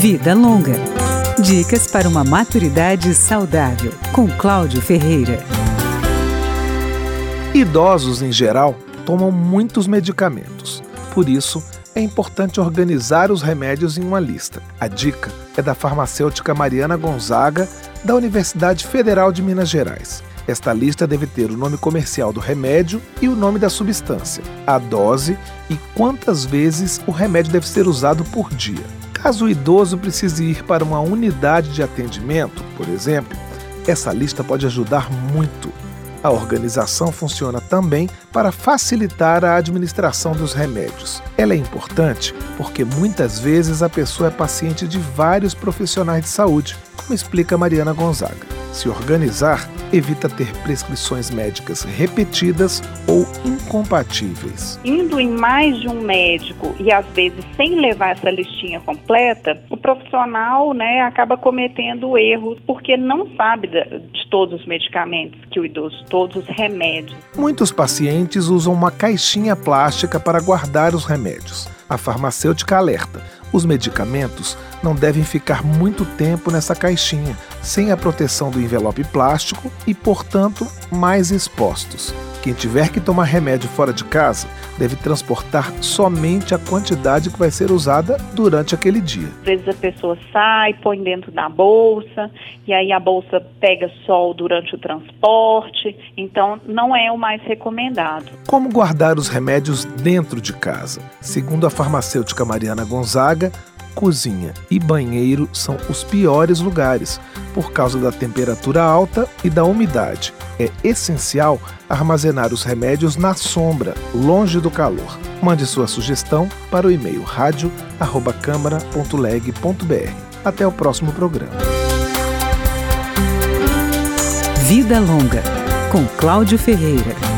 Vida Longa. Dicas para uma maturidade saudável, com Cláudio Ferreira. Idosos, em geral, tomam muitos medicamentos. Por isso, é importante organizar os remédios em uma lista. A dica é da farmacêutica Mariana Gonzaga, da Universidade Federal de Minas Gerais. Esta lista deve ter o nome comercial do remédio e o nome da substância, a dose e quantas vezes o remédio deve ser usado por dia. Caso o idoso precise ir para uma unidade de atendimento, por exemplo, essa lista pode ajudar muito. A organização funciona também para facilitar a administração dos remédios. Ela é importante porque muitas vezes a pessoa é paciente de vários profissionais de saúde, como explica Mariana Gonzaga. Se organizar evita ter prescrições médicas repetidas ou incompatíveis. Indo em mais de um médico e às vezes sem levar essa listinha completa, o profissional né, acaba cometendo erros porque não sabe de todos os medicamentos que o idoso, todos os remédios. Muitos pacientes usam uma caixinha plástica para guardar os remédios. A farmacêutica alerta os medicamentos não devem ficar muito tempo nessa caixinha, sem a proteção do envelope plástico e, portanto, mais expostos. Quem tiver que tomar remédio fora de casa deve transportar somente a quantidade que vai ser usada durante aquele dia. Às vezes a pessoa sai, põe dentro da bolsa, e aí a bolsa pega sol durante o transporte, então não é o mais recomendado. Como guardar os remédios dentro de casa? Segundo a farmacêutica Mariana Gonzaga, cozinha e banheiro são os piores lugares por causa da temperatura alta e da umidade. É essencial armazenar os remédios na sombra, longe do calor. Mande sua sugestão para o e-mail radio@câmara.leg.br. Até o próximo programa. Vida Longa, com Cláudio Ferreira.